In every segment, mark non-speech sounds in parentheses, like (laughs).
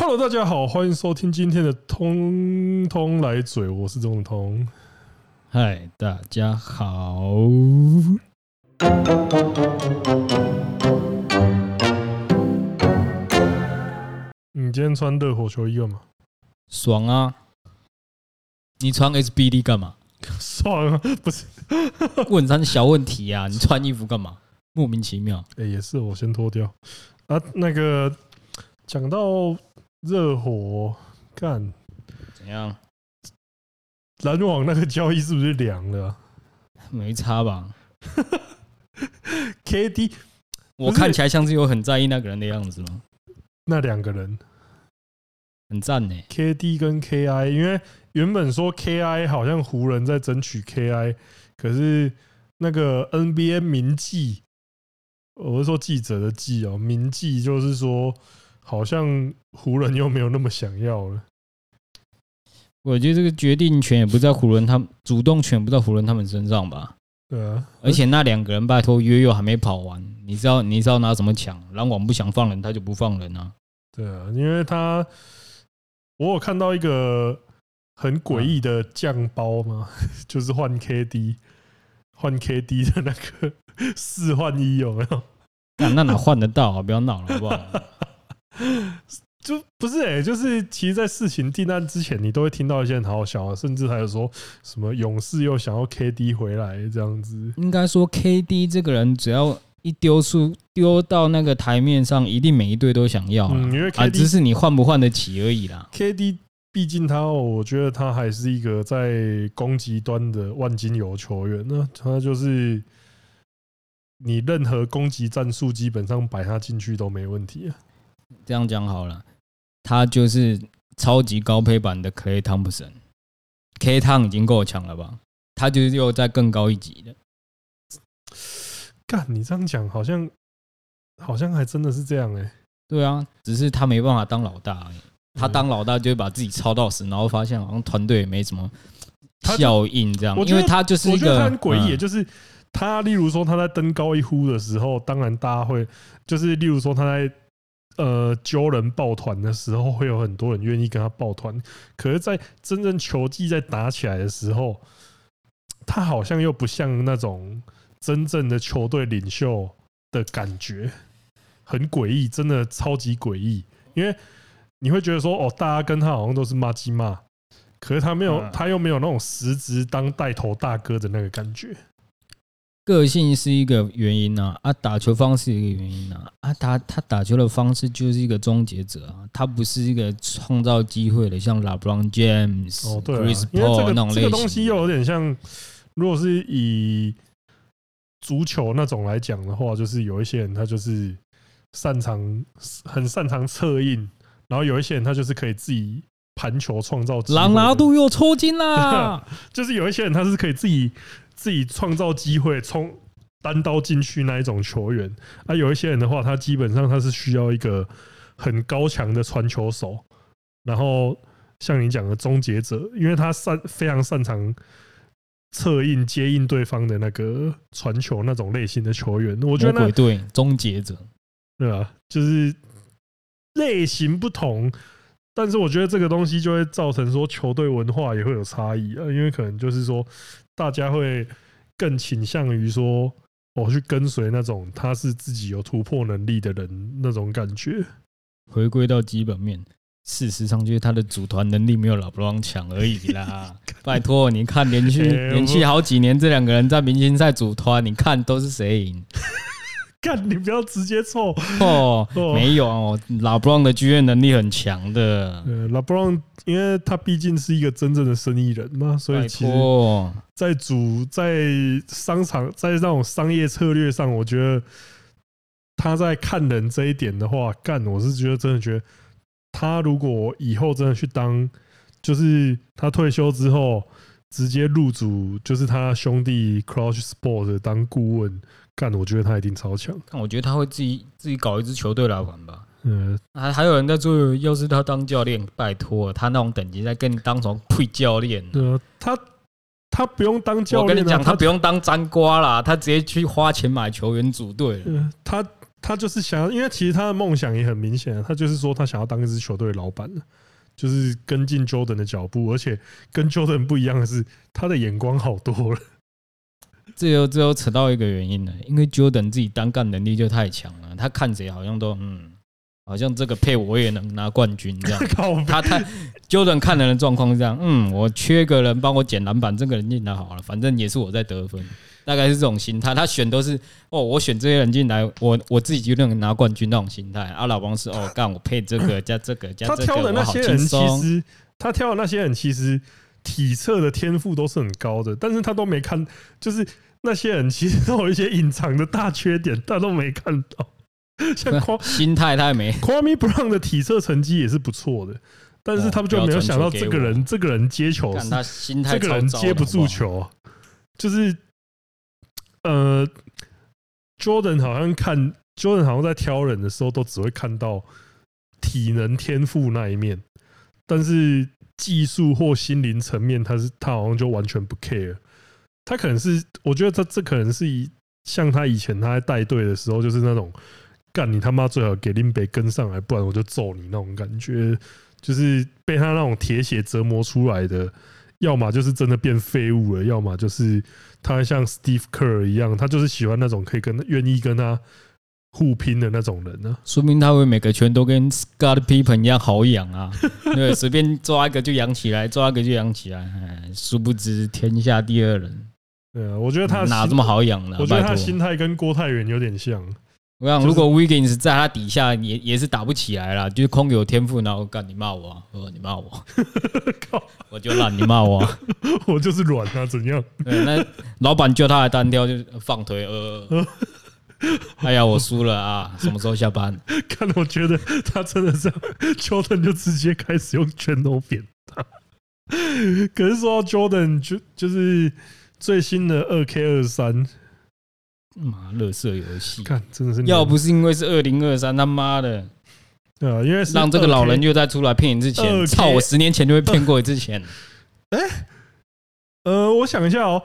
Hello，大家好，欢迎收听今天的通通来嘴，我是中通。嗨，大家好。你今天穿热火球衣干嘛？爽啊！你穿 SBD 干嘛？爽啊！不是，(laughs) 问三小问题啊！你穿衣服干嘛？莫名其妙。哎，也是，我先脱掉。啊，那个讲到。热火干怎样？篮网那个交易是不是凉了？没差吧？(laughs) KD，我看起来像是有很在意那个人的样子吗？那两个人很赞呢。KD 跟 KI，因为原本说 KI 好像湖人在争取 KI，可是那个 NBA 名记，我是说记者的记哦，名记就是说。好像湖人又没有那么想要了。我觉得这个决定权也不在湖人，他们主动权不在湖人他们身上吧？对啊。而且那两个人拜托约又还没跑完，你知道你知道拿什么抢？篮网不想放人，他就不放人啊。对啊，因为他我有看到一个很诡异的酱包嘛，(laughs) 就是换 KD 换 KD 的那个四换一有没有？那哪换得到啊？不要闹了好不好？(laughs) 就不是哎、欸，就是其实，在事情定案之前，你都会听到一些很好笑的，甚至还有说什么勇士又想要 KD 回来这样子。应该说，KD 这个人只要一丢出丢到那个台面上，一定每一队都想要。嗯，因为 KD 只是你换不换得起而已啦。KD 毕竟他，我觉得他还是一个在攻击端的万金油球员呢。他就是你任何攻击战术，基本上摆他进去都没问题啊。这样讲好了，他就是超级高配版的 Clay Thompson。K 汤已经够强了吧？他就是又在更高一级的。干，你这样讲好像好像还真的是这样哎。对啊，只是他没办法当老大而已。他当老大就会把自己操到死，然后发现好像团队也没什么效应这样。因为他就是一个很诡异，就是他例如说他在登高一呼的时候，当然大家会就是例如说他在。呃，揪人抱团的时候，会有很多人愿意跟他抱团。可是，在真正球技在打起来的时候，他好像又不像那种真正的球队领袖的感觉，很诡异，真的超级诡异。因为你会觉得说，哦，大家跟他好像都是骂鸡骂，可是他没有，他又没有那种实质当带头大哥的那个感觉。个性是一个原因呐，啊，打球方式一个原因呐，啊，他他打球的方式就是一个终结者啊，他不是一个创造机会的，像 LeBron James 哦，对啊，因为这个这个东西又有点像，如果是以足球那种来讲的话，就是有一些人他就是擅长很擅长策应，然后有一些人他就是可以自己盘球创造。朗拿度又抽筋啦，(laughs) 就是有一些人他是可以自己。自己创造机会，冲单刀进去那一种球员啊，有一些人的话，他基本上他是需要一个很高强的传球手，然后像你讲的终结者，因为他擅非常擅长策应接应对方的那个传球那种类型的球员，我觉得对终结者，对啊，就是类型不同，但是我觉得这个东西就会造成说球队文化也会有差异啊，因为可能就是说。大家会更倾向于说，我去跟随那种他是自己有突破能力的人那种感觉。回归到基本面，事实上就是他的组团能力没有老布朗强而已啦。(laughs) 拜托，你看连续 (laughs) 连续好几年这两个人在明星赛组团，你看都是谁赢？(laughs) 干，你不要直接错 (laughs) 哦，没有哦，拉布朗的剧院能力很强的。呃，拉布朗，因为他毕竟是一个真正的生意人嘛，所以其实，在主在商场在那种商业策略上，我觉得他在看人这一点的话，干，我是觉得真的觉得，他如果以后真的去当，就是他退休之后直接入主，就是他兄弟 Crush Sport 当顾问。干，我觉得他一定超强。我觉得他会自己自己搞一支球队来玩吧。嗯，还还有人在做，要是他当教练，拜托他那种等级在跟你当什么配教练？对啊，他他不用当教练，我跟你讲，他不用当沾瓜啦，他直接去花钱买球员组队。他他就是想要，因为其实他的梦想也很明显，他就是说他想要当一支球队老板，就是跟进 Jordan 的脚步，而且跟 Jordan 不一样的是，他的眼光好多了。这又这又扯到一个原因了，因为 Jordan 自己单干能力就太强了，他看谁好像都嗯。好像这个配我也能拿冠军这样，(laughs) 他他 Jordan 看人的状况是这样，嗯，我缺个人帮我捡篮板，这个人进来好了，反正也是我在得分，大概是这种心态。他选都是哦，我选这些人进来，我我自己就能拿冠军那种心态。阿老王是哦，干我配这个加这个加这个，他挑的那些人其实他挑的那些人其实体测的天赋都是很高的，但是他都没看，就是那些人其实都有一些隐藏的大缺点，他都没看到。(laughs) 像 (laughs) 心态他也没，Kwame Brown 的体测成绩也是不错的，但是他们就没有想到这个人，这个人接球是，这个人接不住球，就是呃，Jordan 好像看 Jordan 好像在挑人的时候，都只会看到体能天赋那一面，但是技术或心灵层面，他是他好像就完全不 care。他可能是，我觉得他这可能是以像他以前他在带队的时候，就是那种。干你他妈最好给林北跟上来，不然我就揍你那种感觉，就是被他那种铁血折磨出来的，要么就是真的变废物了，要么就是他像 Steve Kerr 一样，他就是喜欢那种可以跟愿意跟他互拼的那种人呢。说明他会每个拳都跟 Scott Pippen 一样好养啊，(laughs) 对，随便抓一个就养起来，抓一个就养起来。哎，殊不知天下第二人。对啊，我觉得他哪这么好养呢？我觉得他心态跟郭泰源有点像。我想，如果 Wiggins 在他底下也也是打不起来了，就是空有天赋，然后干你骂我，啊，你骂我，(laughs) 靠，我就烂，你骂我，啊，(laughs) 我就是软啊，怎样？对，那老板叫他来单挑就放腿，呃，(laughs) 哎呀，我输了啊，什么时候下班？看，我觉得他真的是，Jordan 就直接开始用拳头扁他。(laughs) 可是说 Jordan 就就是最新的二 K 二三。妈，乐色游戏，看真的是，要不是因为是二零二三，他妈的，对啊，因为让这个老人又再出来骗你之前，操，我十年前就会骗过一次钱。(laughs) 哎，呃，我想一下哦，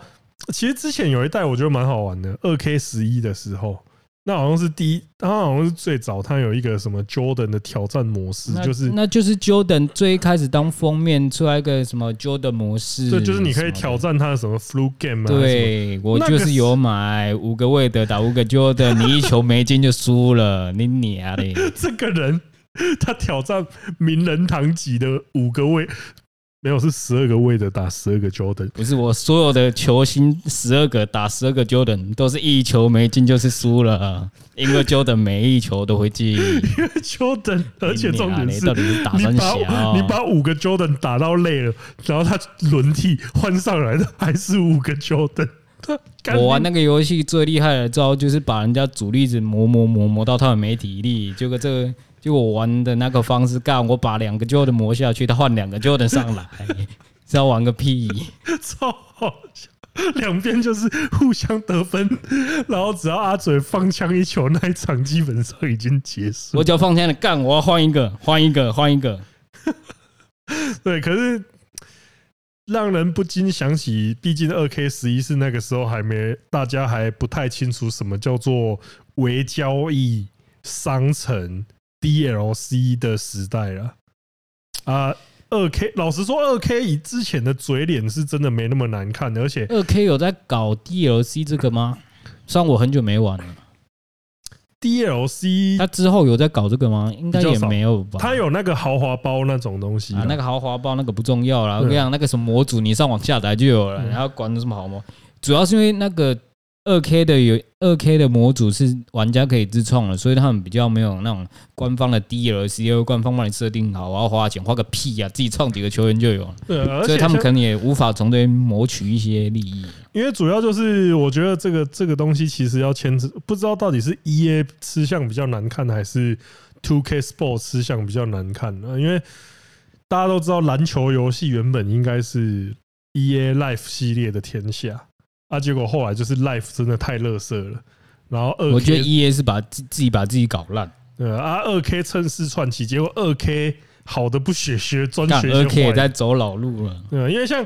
其实之前有一代我觉得蛮好玩的，二 K 十一的时候。那好像是第一，他好像是最早，它有一个什么 Jordan 的挑战模式，就是那就是 Jordan 最开始当封面出来一个什么 Jordan 模式，对，就是你可以挑战他的什么 Flu Game 啊。对，我就是有买五个位的打五个 Jordan，(laughs) 你一球没进就输了，你娘嘞！(laughs) 这个人他挑战名人堂级的五个韦。没有，是十二个位的打十二个 Jordan，不是我所有的球星十二个打十二个 Jordan 都是一球没进就是输了，因为 Jordan 每一球都会进。因为 Jordan，而且重点是，到底是打三小，你把五个 Jordan 打到累了，然后他轮替换上来的还是五个 Jordan。(laughs) 我玩那个游戏最厉害的招就是把人家主力子磨磨磨磨到他们没体力，结果这个。就我玩的那个方式干，我把两个 Jordan 磨下去，他换两个 Jordan 上来，是要玩个屁！(laughs) 超好笑，两边就是互相得分，然后只要阿嘴放枪一球，那一场基本上已经结束。我只要放枪的干，我要换一个，换一个，换一个。(laughs) 对，可是让人不禁想起，毕竟二 K 十一是那个时候还没，大家还不太清楚什么叫做微交易商城。DLC 的时代了啊！二 K 老实说，二 K 以之前的嘴脸是真的没那么难看，而且二 K 有在搞 DLC 这个吗？(coughs) 虽然我很久没玩了。DLC 他之后有在搞这个吗？应该也没有吧。他有那个豪华包那种东西啊，那个豪华包那个不重要啦。我跟你讲，那个什么模组，你上网下载就有了，然后管什么好吗？主要是因为那个。二 K 的有二 K 的模组是玩家可以自创的，所以他们比较没有那种官方的 DLC，官方帮你设定好，我要花钱花个屁呀，自己创几个球员就有了。对，所以他们可能也无法从这边谋取一些利益。因为主要就是我觉得这个这个东西其实要牵制，不知道到底是 EA 吃相比较难看，还是 Two K Sports 吃相比较难看呢？因为大家都知道篮球游戏原本应该是 EA Life 系列的天下。啊！结果后来就是 Life 真的太垃圾了，然后二我觉得 EA 是把自自己把自己搞烂，对啊，二 K 趁势窜起，结果二 K 好的不学学专学，二 K 也在走老路了，对，因为像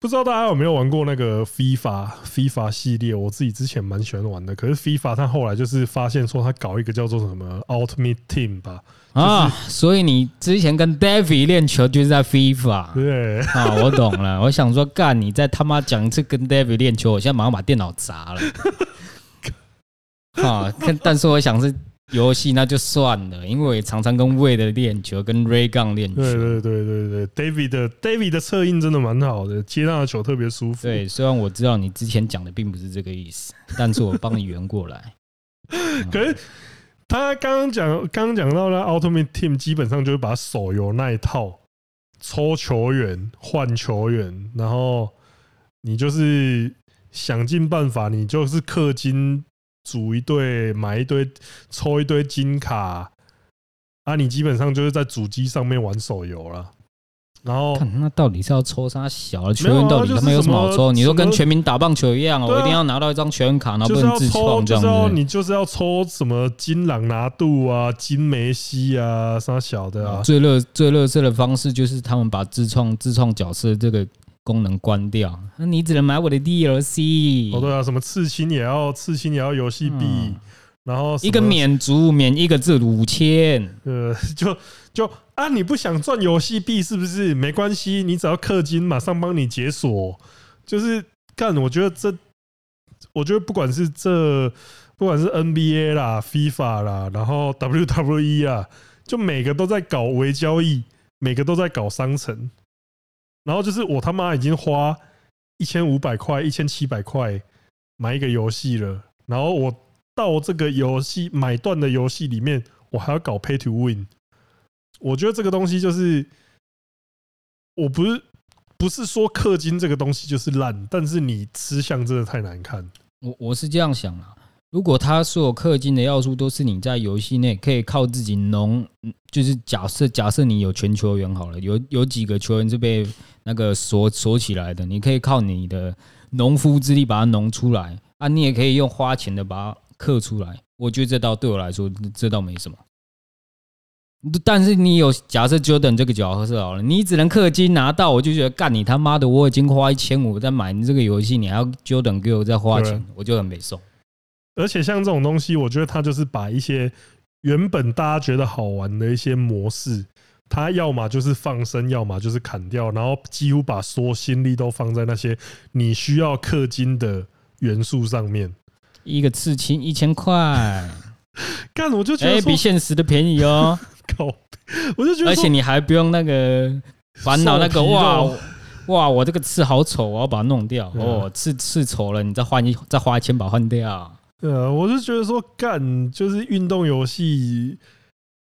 不知道大家有没有玩过那个 FIFA FIFA 系列？我自己之前蛮喜欢玩的。可是 FIFA 他后来就是发现说，他搞一个叫做什么 Ultimate Team 吧。啊，所以你之前跟 David 练球就是在 FIFA。对啊，我懂了。(laughs) 我想说，干你再他妈讲一次跟 David 练球，我现在马上把电脑砸了。(laughs) 啊，但但是我想是。游戏那就算了，因为我也常常跟 Wade 练球，跟 Ray 杠练球。对对对对对，David 的 David 的策应真的蛮好的，接他的球特别舒服。对，虽然我知道你之前讲的并不是这个意思，但是我帮你圆过来。(laughs) 可是他刚刚讲，刚刚讲到了《奥特曼 Team，基本上就是把手游那一套抽球员、换球员，然后你就是想尽办法，你就是氪金。组一队，买一堆，抽一堆金卡，啊！你基本上就是在主机上面玩手游了。然后，那到底是要抽啥小的球员？到底他们有什么好抽？你说跟全民打棒球一样，我一定要拿到一张球员卡，然后不能自创这样子。你就是要抽什么金朗拿度啊、金梅西啊，啥小的啊？最热最热色的方式就是他们把自创自创角色这个。功能关掉，那你只能买我的 DLC。哦，对啊，什么刺青也要刺青也要游戏币，然后一个免族免一个字五千。呃，(laughs) 就就啊，你不想赚游戏币是不是？没关系，你只要氪金，马上帮你解锁。就是干，我觉得这，我觉得不管是这，不管是 NBA 啦、FIFA 啦，然后 WWE 啊，就每个都在搞微交易，每个都在搞商城。然后就是我他妈已经花一千五百块、一千七百块买一个游戏了，然后我到这个游戏买断的游戏里面，我还要搞 Pay to Win。我觉得这个东西就是，我不是不是说氪金这个东西就是烂，但是你吃相真的太难看。我我是这样想啊。如果他所有氪金的要素都是你在游戏内可以靠自己农，就是假设假设你有全球员好了，有有几个球员是被那个锁锁起来的，你可以靠你的农夫之力把它农出来啊，你也可以用花钱的把它氪出来。我觉得这倒对我来说这倒没什么。但是你有假设 Jordan 这个角色好了，你只能氪金拿到，我就觉得干你他妈的，我已经花一千五在买你这个游戏，你还要 Jordan 给我再花钱，我就很没送。而且像这种东西，我觉得它就是把一些原本大家觉得好玩的一些模式，它要么就是放生，要么就是砍掉，然后几乎把所有心力都放在那些你需要氪金的元素上面。一个刺青一千块，(laughs) 干我就觉得比现实的便宜哦。靠，(laughs) 我就觉得，而且你还不用那个烦恼那个哇哇，我这个刺好丑，我要把它弄掉。哦，刺刺丑了，你再换一再花一千把它换掉。对啊，我是觉得说干就是运动游戏，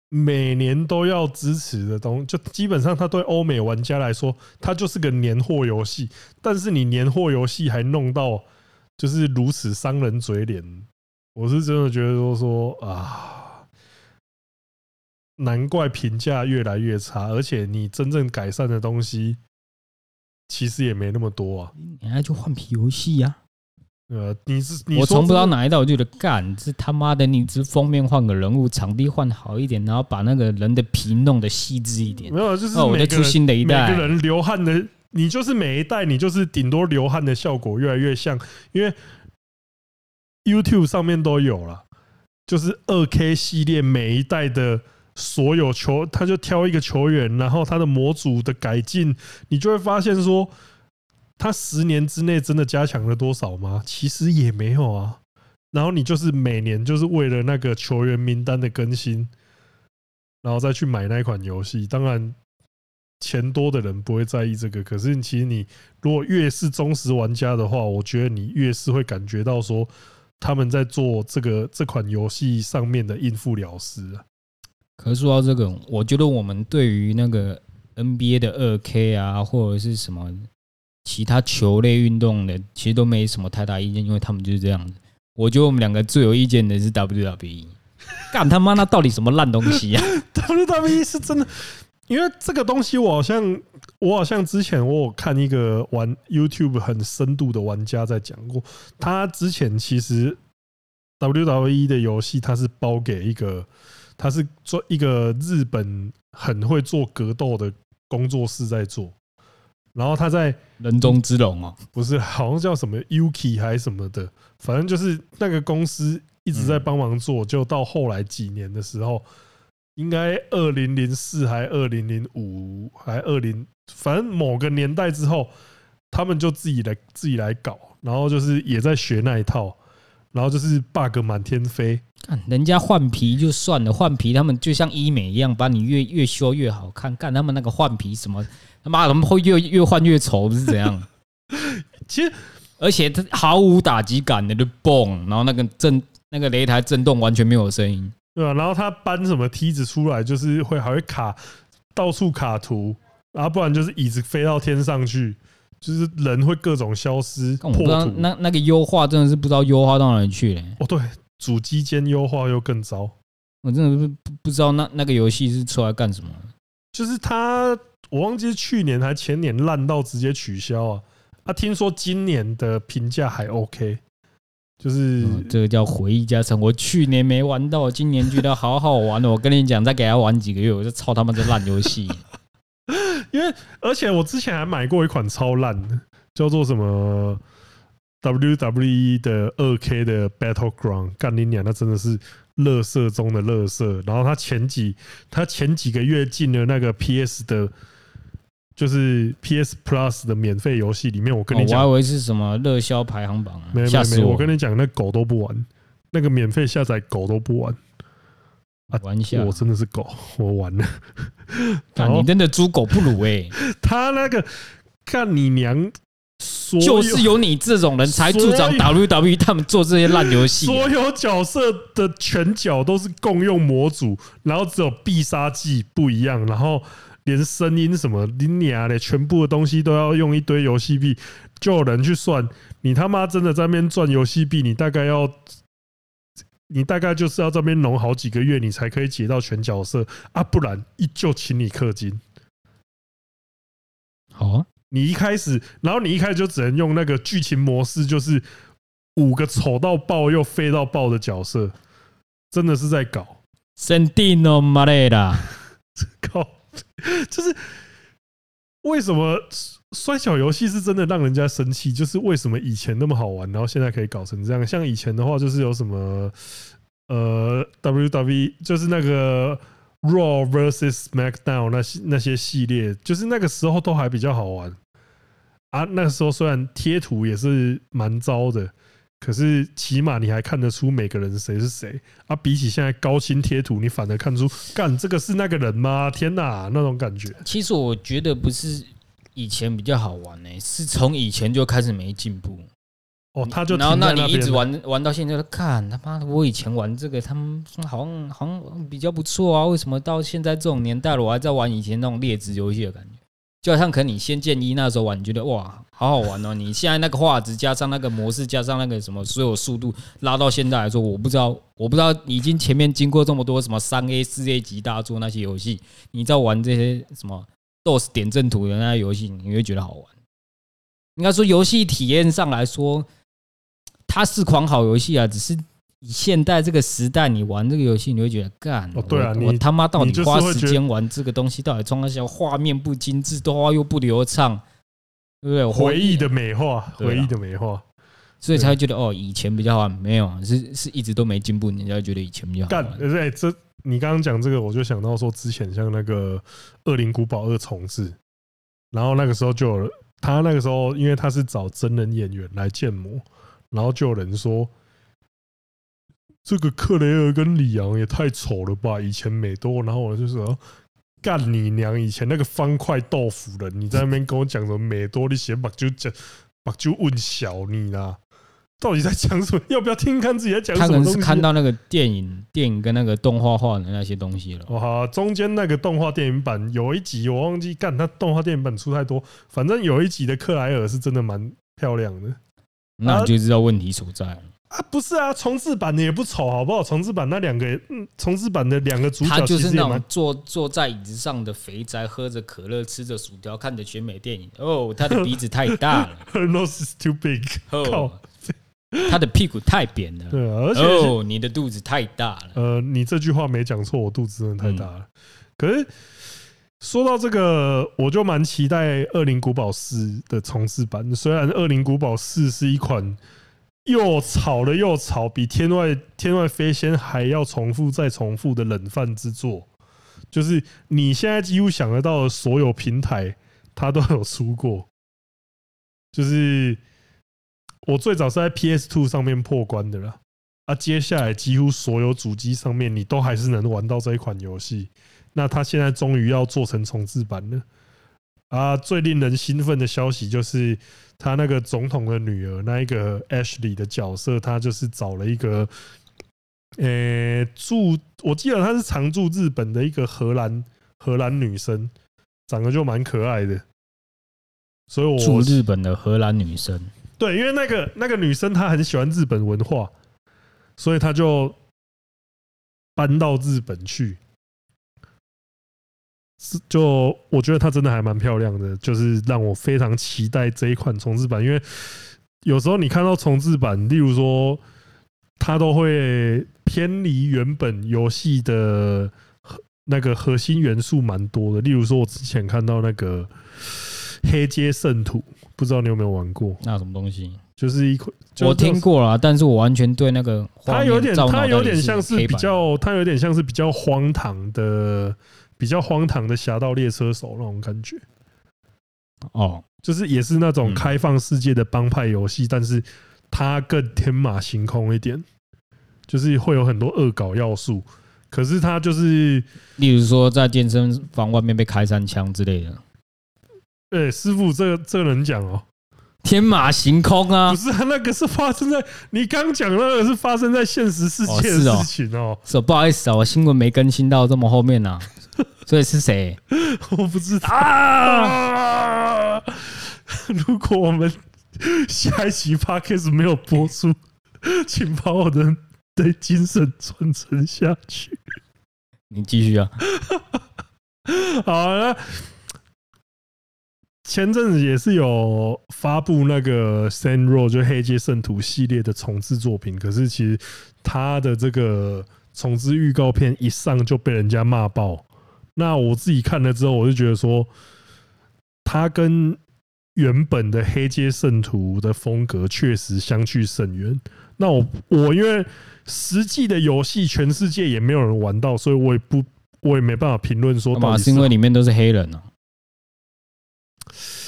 每年都要支持的东西，就基本上它对欧美玩家来说，它就是个年货游戏。但是你年货游戏还弄到就是如此伤人嘴脸，我是真的觉得说说啊，难怪评价越来越差，而且你真正改善的东西其实也没那么多啊。你还就换皮游戏呀？呃，你是你我从不知道哪一代，我就觉得干，这他妈的，你只封面换个人物，场地换好一点，然后把那个人的皮弄得细致一点。没有，就是我在出新的一代，每个人流汗的，你就是每一代，你就是顶多流汗的效果越来越像，因为 YouTube 上面都有了，就是二 K 系列每一代的所有球，他就挑一个球员，然后他的模组的改进，你就会发现说。他十年之内真的加强了多少吗？其实也没有啊。然后你就是每年就是为了那个球员名单的更新，然后再去买那款游戏。当然，钱多的人不会在意这个。可是，其实你如果越是忠实玩家的话，我觉得你越是会感觉到说他们在做这个这款游戏上面的应付了事啊。可是说到这个，我觉得我们对于那个 NBA 的二 K 啊，或者是什么。其他球类运动的其实都没什么太大意见，因为他们就是这样子。我觉得我们两个最有意见的是 WWE，(laughs) 干他妈那到底什么烂东西啊？(laughs) WWE 是真的，因为这个东西我好像我好像之前我有看一个玩 YouTube 很深度的玩家在讲过，他之前其实 WWE 的游戏他是包给一个，他是做一个日本很会做格斗的工作室在做。然后他在人中之龙哦，不是，好像叫什么 Yuki 还是什么的，反正就是那个公司一直在帮忙做，就到后来几年的时候，应该二零零四还二零零五还二零，反正某个年代之后，他们就自己来自己来搞，然后就是也在学那一套，然后就是 bug 满天飞。看人家换皮就算了，换皮他们就像医美一样，把你越越修越好看。干他们那个换皮什么？他妈怎么会越越换越丑？不是怎样？(laughs) 其实，而且它毫无打击感的，就嘣，然后那个震那个擂台震动完全没有声音，对啊，然后他搬什么梯子出来，就是会还会卡到处卡图，然后不然就是椅子飞到天上去，就是人会各种消失。我不知道那那个优化真的是不知道优化到哪里去了。哦，对，主机间优化又更糟。我真的不不知道那那个游戏是出来干什么。就是他。我忘记去年还前年烂到直接取消啊！啊，听说今年的评价还 OK，就是、嗯、这个叫回忆加成。我去年没玩到，今年觉得好好玩哦。我跟你讲，再给他玩几个月，我就操他妈这烂游戏。(laughs) (laughs) 因为而且我之前还买过一款超烂的，叫做什么 WWE 的二 K 的 Battleground，干你娘，那真的是。乐色中的乐色，然后他前几他前几个月进了那个 PS 的，就是 PS Plus 的免费游戏里面。我跟你讲，我还以为是什么热销排行榜啊！没没没，我跟你讲，那狗都不玩，那个免费下载狗都不玩啊！玩一下，我真的是狗，(laughs) 我完了。(laughs) 你真的猪狗不如哎！(laughs) 他那个看你娘！就是有你这种人才助长 WWE 他们做这些烂游戏。所有角色的拳脚都是共用模组，然后只有必杀技不一样，然后连声音什么、你娘的，全部的东西都要用一堆游戏币。就有人去算，你他妈真的在那边赚游戏币，你大概要，你大概就是要这边弄好几个月，你才可以解到全角色啊，不然依旧请你氪金。好啊。你一开始，然后你一开始就只能用那个剧情模式，就是五个丑到爆又飞到爆的角色，真的是在搞。Sentino Marella，(laughs) 靠，就是为什么摔角游戏是真的让人家生气？就是为什么以前那么好玩，然后现在可以搞成这样？像以前的话，就是有什么呃，W W，就是那个。Raw vs SmackDown 那些那些系列，就是那个时候都还比较好玩啊。那个时候虽然贴图也是蛮糟的，可是起码你还看得出每个人谁是谁啊。比起现在高清贴图，你反而看出，干这个是那个人吗？天哪，那种感觉。其实我觉得不是以前比较好玩呢、欸，是从以前就开始没进步。哦，他就然后那你一直玩玩到现在，看他妈的，我以前玩这个，他们好像好像比较不错啊。为什么到现在这种年代了，我还在玩以前那种劣质游戏的感觉？就好像可能你仙剑一那时候玩，你觉得哇，好好玩哦。你现在那个画质加上那个模式，加上那个什么所有速度拉到现在来说，我不知道，我不知道已经前面经过这么多什么三 A 四 A 级大作那些游戏，你在玩这些什么 DOS 点阵图的那些游戏，你会觉得好玩？应该说游戏体验上来说。它是款好游戏啊，只是以现代这个时代，你玩这个游戏，你会觉得干哦，对啊，我他妈到底花时间玩这个东西，到底装那些画面不精致，动画又不流畅，对不对？回忆的美化，回忆的美化，所以才会觉得哦，以前比较好玩。没有，是是一直都没进步，你才会觉得以前比较好。干，对，这你刚刚讲这个，我就想到说，之前像那个《恶灵古堡二重置》，然后那个时候就有他那个时候，因为他是找真人演员来建模。然后就有人说，这个克雷尔跟里昂也太丑了吧，以前美多。然后我就说，干你娘！以前那个方块豆腐人，你在那边跟我讲什么美多？你写把就讲把就问小你啦，到底在讲什么？要不要听看自己在讲什么？他可能是看到那个电影、电影跟那个动画画的那些东西了。哇，中间那个动画电影版有一集我忘记干，他动画电影版出太多，反正有一集的克莱尔是真的蛮漂亮的。那你就知道问题所在了啊！不是啊，重置版的也不丑，好不好？重置版那两个，嗯，重置版的两个主角，他就是那种坐坐在椅子上的肥宅，喝着可乐，吃着薯条，看着全美电影。哦，他的鼻子太大了 (laughs) nose is too big。哦，(laughs) 他的屁股太扁了。对啊，而且哦，你的肚子太大了。呃，你这句话没讲错，我肚子真的太大了。可是说到这个，我就蛮期待《恶灵古堡四》的重置版。虽然《恶灵古堡四》是一款又吵了又吵，比《天外天外飞仙》还要重复再重复的冷饭之作，就是你现在几乎想得到的所有平台，它都有出过。就是我最早是在 PS Two 上面破关的啦，啊，接下来几乎所有主机上面，你都还是能玩到这一款游戏。那他现在终于要做成重制版了啊！最令人兴奋的消息就是，他那个总统的女儿，那一个 Ashley 的角色，他就是找了一个，呃，住，我记得她是常驻日本的一个荷兰荷兰女生，长得就蛮可爱的。所以我住日本的荷兰女生，对，因为那个那个女生她很喜欢日本文化，所以她就搬到日本去。是，就我觉得她真的还蛮漂亮的，就是让我非常期待这一款重制版。因为有时候你看到重制版，例如说，它都会偏离原本游戏的那个核心元素蛮多的。例如说，我之前看到那个《黑街圣徒》，不知道你有没有玩过？那什么东西？就是一款，我听过了，但是我完全对那个它有点，它有点像是比较，它有点像是比较荒唐的。比较荒唐的《侠盗猎车手》那种感觉，哦，就是也是那种开放世界的帮派游戏，但是它更天马行空一点，就是会有很多恶搞要素。可是它就是，例如说在健身房外面被开三枪之类的。对，师傅，这个这个能讲哦。天马行空啊！不是啊，那个是发生在你刚讲那个是发生在现实世界的事情哦。是哦，不好意思啊，我新闻没更新到这么后面呐。所以是谁？(laughs) 我不知道啊。如果我们下一期 Podcast 没有播出，请把我的的精神传承下去。你继续啊。(laughs) 好了。前阵子也是有发布那个《Saints Row》就《黑街圣徒》系列的重制作品，可是其实他的这个重制预告片一上就被人家骂爆。那我自己看了之后，我就觉得说，他跟原本的《黑街圣徒》的风格确实相去甚远。那我我因为实际的游戏全世界也没有人玩到，所以我也不我也没办法评论说，嘛是因为里面都是黑人啊。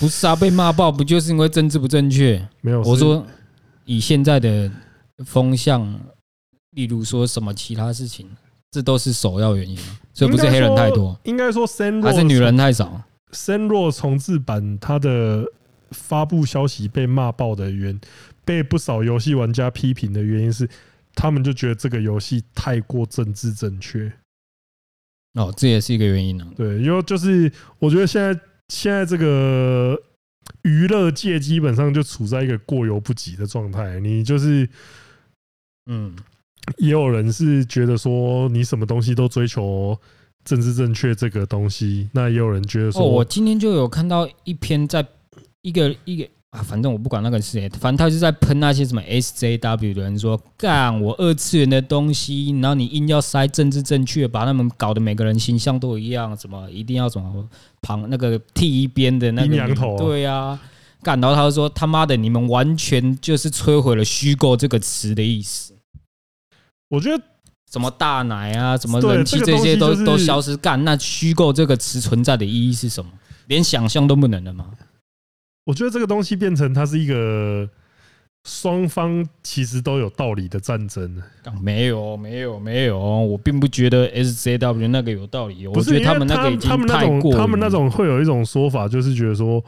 不是啊，被骂爆不就是因为政治不正确？没有，我说以现在的风向，例如说什么其他事情，这都是首要原因。所以不是黑人太多，应该说 Row 还是女人太少。Row 重置版它的发布消息被骂爆的原因，被不少游戏玩家批评的原因是，他们就觉得这个游戏太过政治正确。哦，这也是一个原因呢。对，因为就是我觉得现在。现在这个娱乐界基本上就处在一个过犹不及的状态。你就是，嗯，也有人是觉得说你什么东西都追求政治正确这个东西，那也有人觉得说，我今天就有看到一篇，在一个一个。啊，反正我不管那个是谁，反正他就在喷那些什么 SJW 的人说，干我二次元的东西，然后你硬要塞政治正确，把他们搞得每个人形象都一样，什么一定要什么旁那个剃一边的那个对呀、啊，干，然后他就说他妈的，你们完全就是摧毁了虚构这个词的意思。我觉得什么大奶啊，什么人气这些都都消失，干，那虚构这个词存在的意义是什么？连想象都不能了吗？我觉得这个东西变成它是一个双方其实都有道理的战争。没有，没有，没有，我并不觉得 SJW 那个有道理。我觉得他们那个已经太过。他们那种会有一种说法，就是觉得说，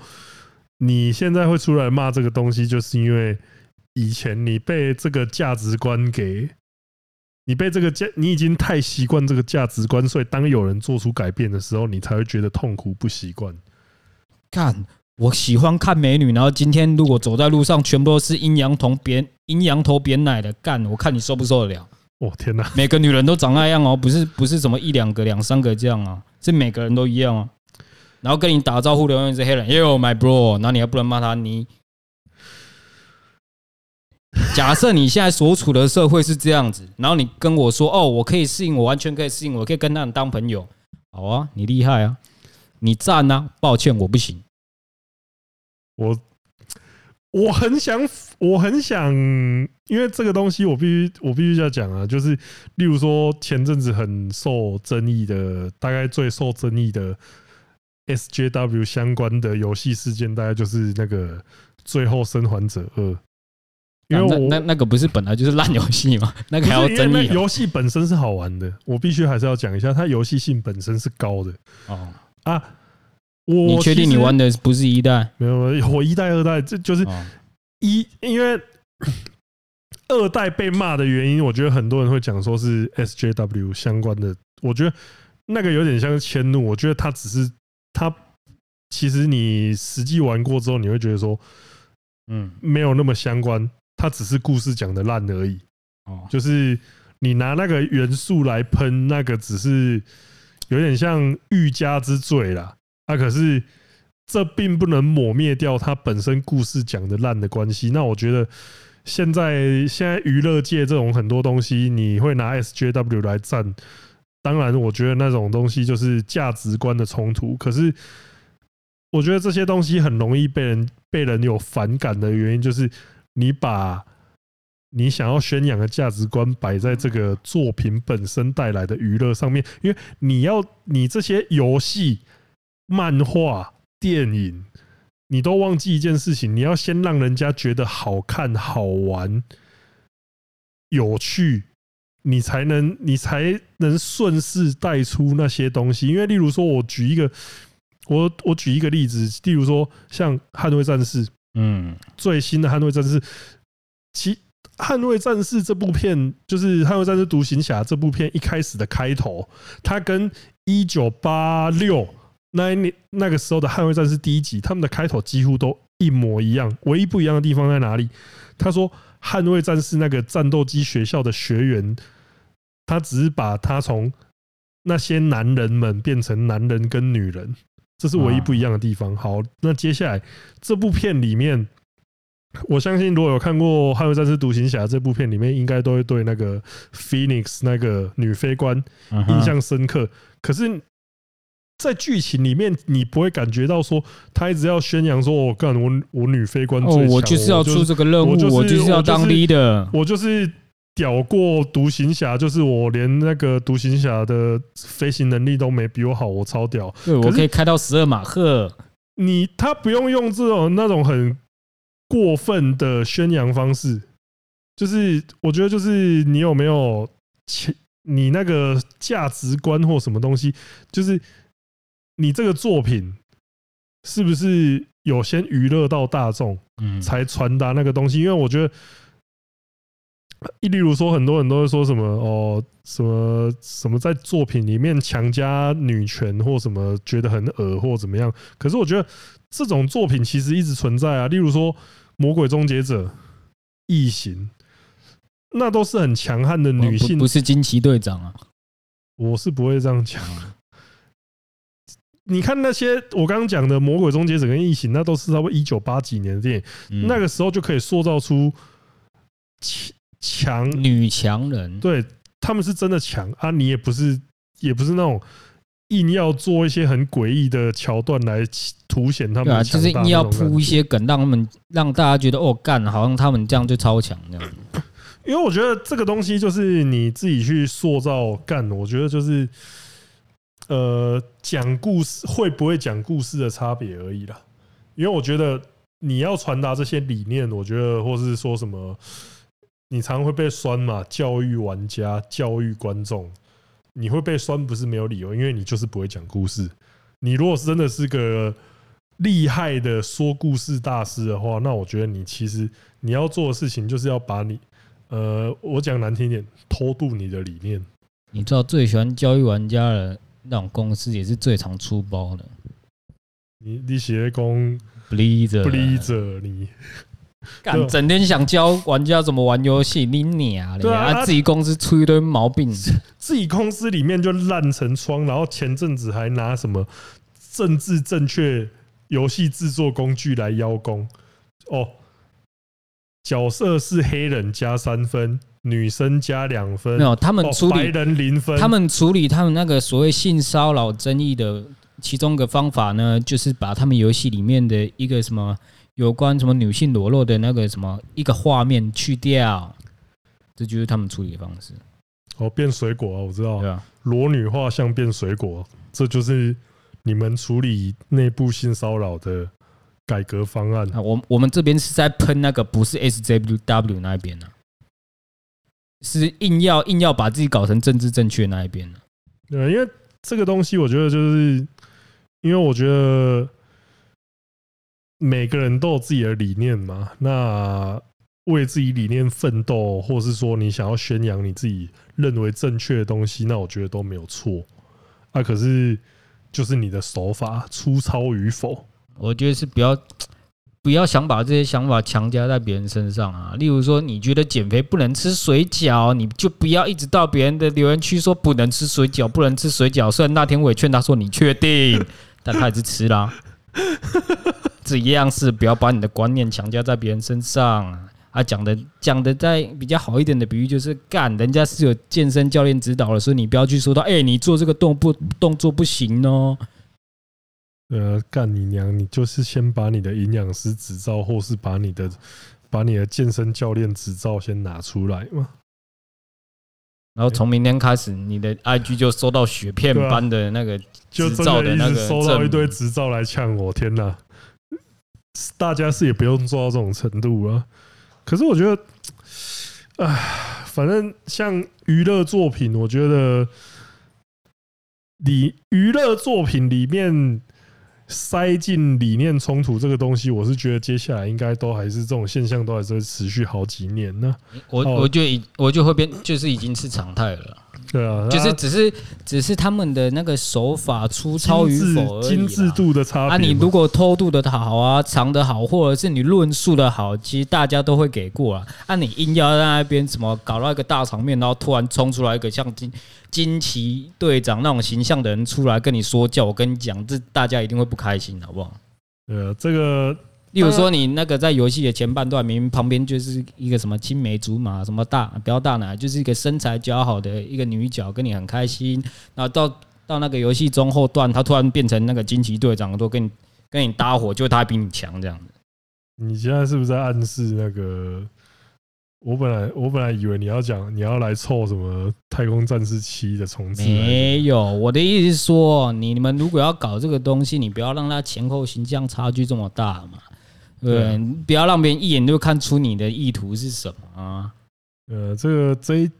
你现在会出来骂这个东西，就是因为以前你被这个价值观给，你被这个价，你已经太习惯这个价值观，所以当有人做出改变的时候，你才会觉得痛苦不习惯。干。我喜欢看美女，然后今天如果走在路上，全部都是阴阳头扁阴阳头扁奶的干，我看你受不受得了？我天哪！每个女人都长那样哦，不是不是什么一两个、两三个这样啊，是每个人都一样啊。然后跟你打招呼的永远是黑人，Yo my bro，然后你还不能骂他。你假设你现在所处的社会是这样子，然后你跟我说哦，我可以适应，我完全可以适应，我可以跟他们当朋友。好啊，你厉害啊！你赞啊，抱歉，我不行。我我很想，我很想，因为这个东西我必须我必须要讲啊，就是例如说前阵子很受争议的，大概最受争议的 SJW 相关的游戏事件，大概就是那个《最后生还者二》。因为我那那个不是本来就是烂游戏吗？(laughs) 那个还要争议？游戏本身是好玩的，我必须还是要讲一下，它游戏性本身是高的。哦啊，我你确定你玩的不是一代？没有，(laughs) 我一代、二代，这就是一，因为 (clears throat) 二代被骂的原因，我觉得很多人会讲说是 SJW 相关的，我觉得那个有点像迁怒。我觉得他只是他，其实你实际玩过之后，你会觉得说，嗯，没有那么相关。他只是故事讲的烂而已，哦，就是你拿那个元素来喷，那个只是有点像欲加之罪啦。那可是这并不能抹灭掉它本身故事讲的烂的关系。那我觉得现在现在娱乐界这种很多东西，你会拿 SJW 来战，当然我觉得那种东西就是价值观的冲突。可是我觉得这些东西很容易被人被人有反感的原因就是。你把你想要宣扬的价值观摆在这个作品本身带来的娱乐上面，因为你要你这些游戏、漫画、电影，你都忘记一件事情，你要先让人家觉得好看、好玩、有趣，你才能你才能顺势带出那些东西。因为例如说，我举一个我我举一个例子，例如说像《捍卫战士》。嗯，最新的《捍卫战士》，其《捍卫战士》这部片就是《捍卫战士：独行侠》这部片一开始的开头，它跟一九八六那一年那个时候的《捍卫战士》第一集，他们的开头几乎都一模一样，唯一不一样的地方在哪里？他说，捍卫战士那个战斗机学校的学员，他只是把他从那些男人们变成男人跟女人。这是唯一不一样的地方。好，那接下来这部片里面，我相信如果有看过《捍卫战士：独行侠》这部片里面，应该都会对那个 Phoenix 那个女飞官印象深刻。可是，在剧情里面，你不会感觉到说他一直要宣扬说：“我干，我我女飞官最强，我就是要出这个任务，我就是要当 leader，我就是。”屌过独行侠，就是我连那个独行侠的飞行能力都没比我好，我超屌。对，我可以开到十二马赫。你他不用用这种那种很过分的宣扬方式，就是我觉得就是你有没有你那个价值观或什么东西，就是你这个作品是不是有先娱乐到大众，嗯，才传达那个东西？因为我觉得。例如说，很多人都会说什么哦，什么什么在作品里面强加女权或什么，觉得很恶或怎么样。可是我觉得这种作品其实一直存在啊。例如说《魔鬼终结者》、《异形》，那都是很强悍的女性，不是惊奇队长啊。我是不会这样讲。你看那些我刚刚讲的《魔鬼终结者》跟《异形》，那都是差不多一九八几年的电影，那个时候就可以塑造出。强女强人，对，他们是真的强啊！你也不是，也不是那种硬要做一些很诡异的桥段来凸显他们。就是硬要铺一些梗，让他们让大家觉得哦，干，好像他们这样就超强这样。因为我觉得这个东西就是你自己去塑造干，我觉得就是呃，讲故事会不会讲故事的差别而已啦。因为我觉得你要传达这些理念，我觉得或是说什么。你常会被酸嘛？教育玩家、教育观众，你会被酸不是没有理由，因为你就是不会讲故事。你如果是真的是个厉害的说故事大师的话，那我觉得你其实你要做的事情就是要把你，呃，我讲难听点，偷渡你的理念。你知道最喜欢教育玩家的那种公司，也是最常出包的。你你写工 Blizzard 你。干，整天想教玩家怎么玩游戏，你娘的！啊，自己公司出一堆毛病，自己公司里面就烂成疮，然后前阵子还拿什么政治正确游戏制作工具来邀功哦，角色是黑人加三分，女生加两分，没有他们处理白人零分，他们处理他们那个所谓性骚扰争议的其中一个方法呢，就是把他们游戏里面的一个什么有关什么女性裸露的那个什么一个画面去掉，这就是他们处理的方式。哦，变水果啊，我知道，对啊，裸女画像变水果，这就是你们处理内部性骚扰的改革方案。啊，我我们这边是在喷那个不是 SJW 那一边呢，是硬要硬要把自己搞成政治正确那一边呢。对，因为这个东西，我觉得就是。因为我觉得每个人都有自己的理念嘛，那为自己理念奋斗，或是说你想要宣扬你自己认为正确的东西，那我觉得都没有错。啊，可是就是你的手法粗糙与否，我觉得是不要不要想把这些想法强加在别人身上啊。例如说，你觉得减肥不能吃水饺，你就不要一直到别人的留言区说不能吃水饺，不能吃水饺。虽然那天我也劝他说，你确定？(laughs) 但他还是吃啦，这一样是不要把你的观念强加在别人身上啊。讲的讲的再比较好一点的比喻就是，干人家是有健身教练指导的，所以你不要去说他，哎，你做这个动不动作不行哦。呃，干你娘！你就是先把你的营养师执照，或是把你的把你的健身教练执照先拿出来嘛。然后从明天开始，你的 IG 就收到雪片般的那个执照的那个，收到一堆执照来呛我，天哪！大家是也不用做到这种程度啊。可是我觉得，唉，反正像娱乐作品，我觉得你娱乐作品里面。塞进理念冲突这个东西，我是觉得接下来应该都还是这种现象，都还是会持续好几年呢。我我觉得我就会变，就是已经是常态了。对啊，就是只是只是他们的那个手法粗糙与否而已，精致度的差别。啊，你如果偷渡的好啊，藏的好，或者是你论述的好，其实大家都会给过啊。啊，你硬要在那边什么搞到一个大场面，然后突然冲出来一个像惊惊奇队长那种形象的人出来跟你说教，我跟你讲，这大家一定会不开心，好不好？呃，这个。例如说，你那个在游戏的前半段，明明旁边就是一个什么青梅竹马，什么大不要大奶，就是一个身材姣好的一个女角，跟你很开心。然后到到那个游戏中后段，他突然变成那个惊奇队长，都跟你跟你搭伙，就他比你强这样子。你现在是不是在暗示那个？我本来我本来以为你要讲你要来凑什么太空战士七的重置，没有。我的意思是说，你你们如果要搞这个东西，你不要让它前后形象差距这么大嘛。对，不要让别人一眼就看出你的意图是什么啊。呃，这个这一，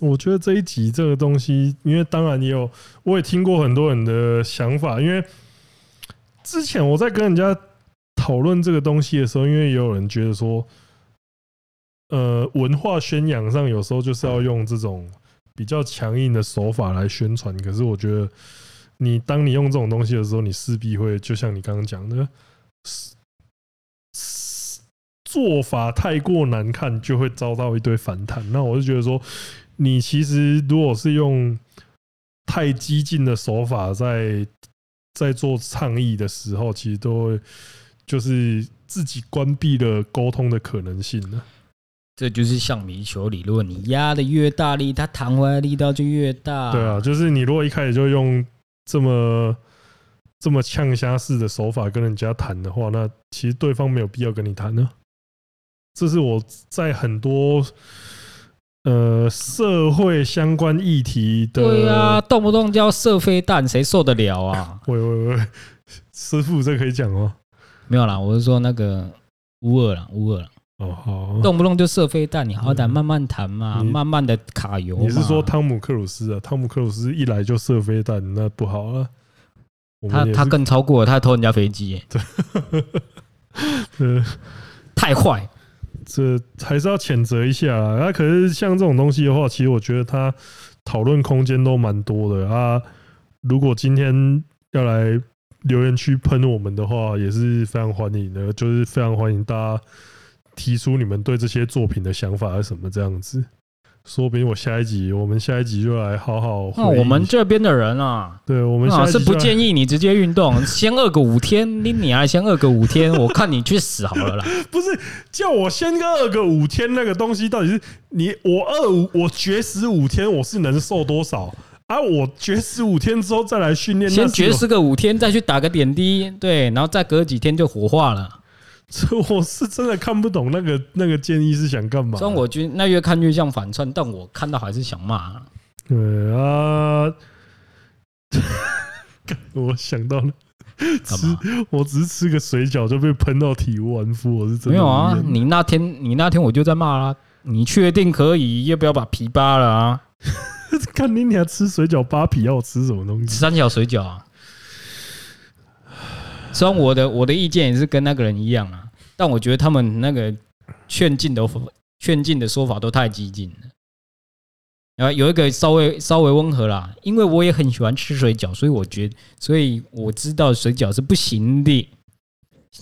我觉得这一集这个东西，因为当然也有，我也听过很多人的想法。因为之前我在跟人家讨论这个东西的时候，因为也有人觉得说，呃，文化宣扬上有时候就是要用这种比较强硬的手法来宣传。可是我觉得，你当你用这种东西的时候，你势必会就像你刚刚讲的。做法太过难看，就会遭到一堆反弹。那我就觉得说，你其实如果是用太激进的手法在在做倡议的时候，其实都会就是自己关闭了沟通的可能性了。这就是橡皮球理论，你压的越大力，它弹回来的力道就越大。对啊，就是你如果一开始就用这么这么呛虾式的手法跟人家谈的话，那其实对方没有必要跟你谈呢。这是我在很多呃社会相关议题的，对啊，动不动就要射飞弹，谁受得了啊？(laughs) 喂喂喂，师傅，这可以讲哦。没有啦，我是说那个乌二啦，乌二啦。哦好，动不动就射飞弹，你好歹慢慢谈嘛，慢慢的卡油。你是说汤姆克鲁斯啊？汤姆克鲁斯一来就射飞弹，那不好啊。他他更超过了，他偷人家飞机，(laughs) (laughs) 对，太坏。这还是要谴责一下啊！那可是像这种东西的话，其实我觉得他讨论空间都蛮多的啊。如果今天要来留言区喷我们的话，也是非常欢迎的，就是非常欢迎大家提出你们对这些作品的想法是什么这样子。说不定我下一集，我们下一集就来好好。那我们这边的人啊，对我们下是不建议你直接运动，(laughs) 先饿个五天，你你还先饿个五天，(laughs) 我看你去死好了啦！(laughs) 不是叫我先饿个五天，那个东西到底是你我饿五我绝食五天，我是能瘦多少？啊，我绝食五天之后再来训练，先绝食个五天，再去打个点滴，对，然后再隔几天就火化了。(laughs) 这我是真的看不懂那个那个建议是想干嘛？虽然我觉得那越看越像反串，但我看到还是想骂。对啊，(laughs) 我想到了，吃我只是吃个水饺就被喷到体无完肤，我是真的没有啊。你那天你那天我就在骂啦，你确定可以？要不要把皮扒了啊？(laughs) 看你你还吃水饺扒皮，要我吃什么东西？三角水饺啊！虽然我的我的意见也是跟那个人一样啊，但我觉得他们那个劝进的劝进的说法都太激进了。然后有一个稍微稍微温和啦，因为我也很喜欢吃水饺，所以我觉得，所以我知道水饺是不行的。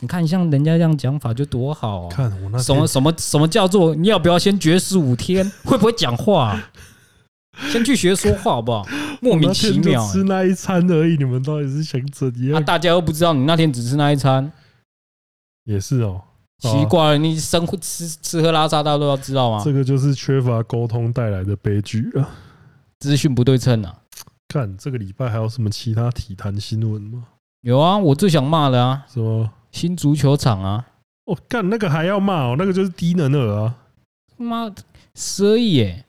你看，像人家这样讲法就多好啊！看我那什么什么什么叫做你要不要先绝食五天？会不会讲话？先去学说话好不好？(laughs) 莫名其妙，吃那一餐而已，你们到底是想怎样？啊，大家又不知道你那天只吃那一餐，也是哦，奇怪，你生活吃吃喝拉撒大家都要知道吗？这个就是缺乏沟通带来的悲剧啊！资讯不对称啊！看这个礼拜还有什么其他体坛新闻吗？有啊，我最想骂的啊，什么新足球场啊？我干那个还要骂哦，那个就是低能儿啊！妈，十二亿耶！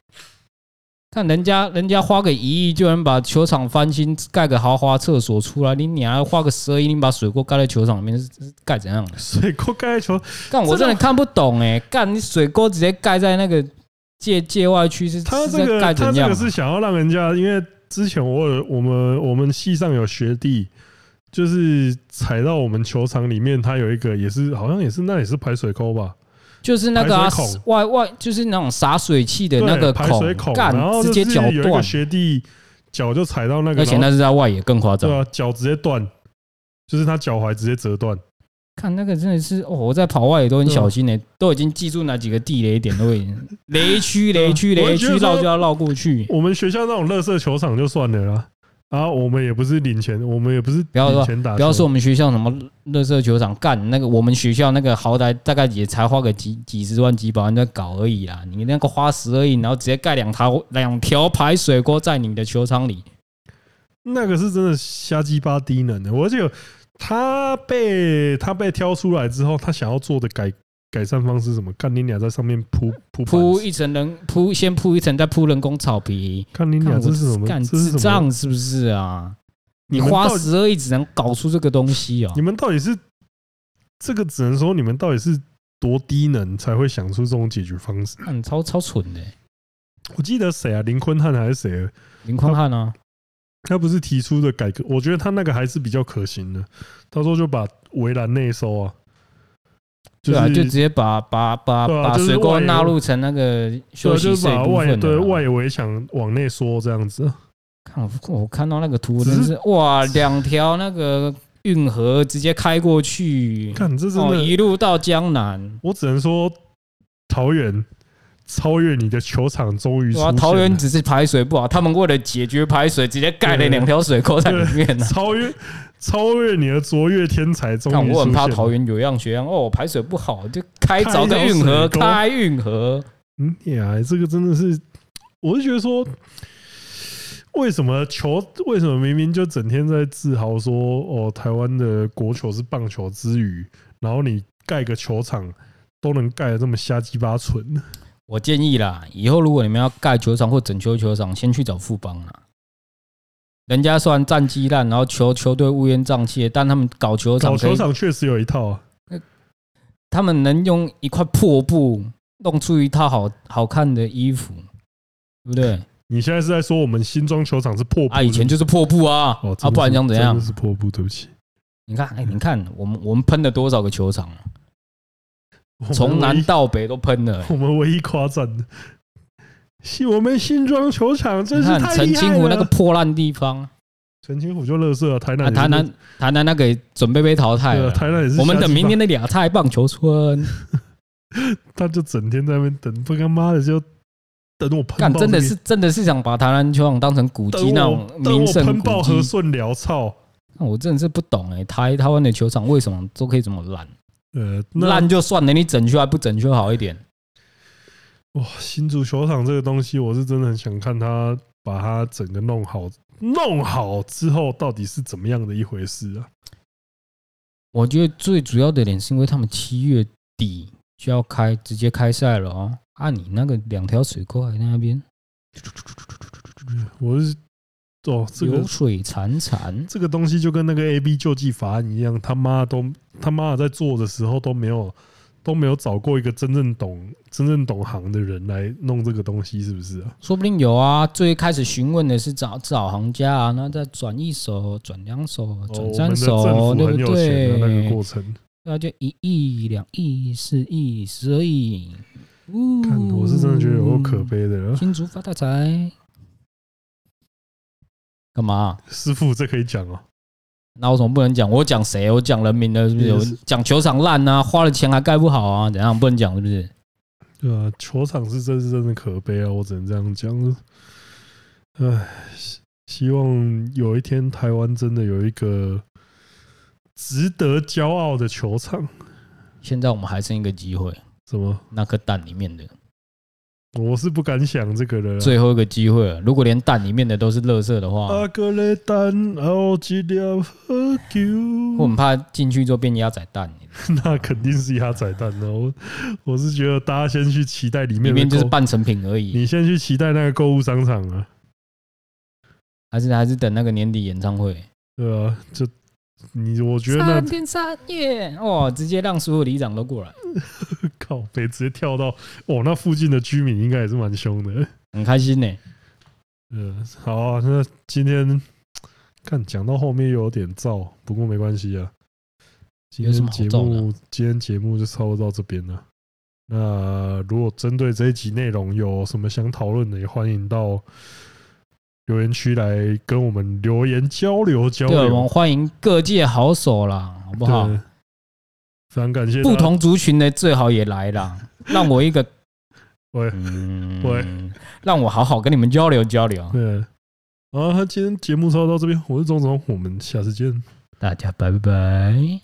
看人家人家花个一亿就能把球场翻新，盖个豪华厕所出来，你你还要花个十二亿，你把水沟盖在球场里面是盖怎样的？水沟盖在球，干我真的看不懂哎！干你水沟直接盖在那个界界外区是？他这个他这个是想要让人家，因为之前我有我们我们系上有学弟，就是踩到我们球场里面，他有一个也是好像也是那也是排水沟吧。就是那个、啊、外外，就是那种洒水器的那个排水孔，然后直接脚断。学弟脚就踩到那个，而且那是在外野更夸张。对啊，脚直接断，就是他脚踝直接折断。看那个真的是哦，我在跑外野都很小心呢、欸，都已经记住哪几个地雷点，都已经雷区、雷区、雷区绕就要绕过去。我们学校那种垃圾球场就算了啦。啊，我们也不是领钱，我们也不是不要说。不要说我们学校什么乐色球场干那个，我们学校那个好歹大概也才花个几几十万几百万在搞而已啦。你那个花十二亿，然后直接盖两条 (laughs) 两条排水沟在你的球场里，那个是真的瞎鸡巴低能的。我就他被他被挑出来之后，他想要做的改。改善方式什么？看你俩在上面铺铺铺一层人铺，先铺一层，再铺人工草皮。看你俩这是什么？干智障是不是啊？你花十二亿只能搞出这个东西哦？你们到底是这个？只能说你们到底是多低能才会想出这种解决方式？嗯，超超蠢的。我记得谁啊？林坤汉还是谁？林坤汉啊？他不是提出的改革？我觉得他那个还是比较可行的。他说就把围栏内收啊。对啊，就直接把把把把水沟纳入成那个休息室部分，对外围墙往内缩这样子。看我我看到那个图，真是哇，两条那个运河直接开过去，看这真的，一路到江南。我只能说，桃园超越你的球场终于出现。桃园只是排水不好，他们为了解决排水，直接盖了两条水沟在里面。超越。超越你的卓越天才，看我很怕桃园有样学样哦，排水不好就开凿个运河，开运河。嗯呀，这个真的是，我是觉得说，为什么球？为什么明明就整天在自豪说哦，台湾的国球是棒球之余，然后你盖个球场都能盖得这么瞎鸡巴蠢？我建议啦，以后如果你们要盖球场或整修球场，先去找富邦啦。人家虽然战绩烂，然后球球队乌烟瘴气，但他们搞球场，搞球场确实有一套啊。他们能用一块破布弄出一套好好看的衣服，对不对？你现在是在说我们新庄球场是破布？啊，以前就是破布啊！哦，啊，不然讲怎样？是破布，对不起。你看，哎，你看，我们我们喷了多少个球场？从南到北都喷了。我们唯一夸赞的是。我们新庄球场真是太厉害了！澄清湖那个破烂地方，澄清湖就垃圾了。台南，台南，台南那个准备被淘汰了。台南也是。我们等明年的亚太棒球村，(laughs) 他就整天在那边等，不他妈的就等我喷。真的是真的是想把台南球场当成古迹那种名胜古迹。喷爆和顺聊操！那我真的是不懂哎，台台湾的球场为什么都可以这么烂？呃，烂就算了，你整修还不整修好一点？哇，新足球场这个东西，我是真的很想看他把它整个弄好，弄好之后到底是怎么样的一回事啊？我觉得最主要的点是因为他们七月底就要开，直接开赛了哦。啊，你那个两条水沟还在那边，我是哦，这个流水潺潺，这个东西就跟那个 AB 救济法案一样，他妈都他妈在做的时候都没有。都没有找过一个真正懂、真正懂行的人来弄这个东西，是不是啊？说不定有啊。最开始询问的是找找行家啊，那再转一手、转两手、转三手，哦、对不对？那个过程，那就一亿、两亿、四亿、十二亿。看，我是真的觉得有够可悲的。新竹发大财，干嘛？师傅，这可以讲哦。那我怎么不能讲？我讲谁？我讲人民的，是不是？我讲球场烂啊，花了钱还盖不好啊？怎样不能讲？是不是？对啊，球场是真是真的可悲啊！我只能这样讲。唉，希望有一天台湾真的有一个值得骄傲的球场。现在我们还剩一个机会，什么？那颗蛋里面的。我是不敢想这个的。最后一个机会了，如果连蛋里面的都是垃圾的话。我很怕进去之后变鸭仔蛋。(laughs) 那肯定是鸭仔蛋哦。我是觉得大家先去期待里面，里面就是半成品而已。你先去期待那个购物商场啊，还是还是等那个年底演唱会？对啊，就。你我觉得三天三夜哦，直接让所有里长都过来，(laughs) 靠北直接跳到哦，那附近的居民应该也是蛮凶的，很开心呢。嗯，好啊，那今天看讲到后面又有点燥，不过没关系啊。今天节目今天节目就差不多到这边了。那如果针对这一集内容有什么想讨论的，也欢迎到。留言区来跟我们留言交流交流，对，我们欢迎各界好手啦，好不好？非常感谢，不同族群的最好也来啦，(laughs) 让我一个，喂，喂，让我好好跟你们交流交流。对，好，今天节目就到这边，我是钟总，我们下次见，大家拜拜。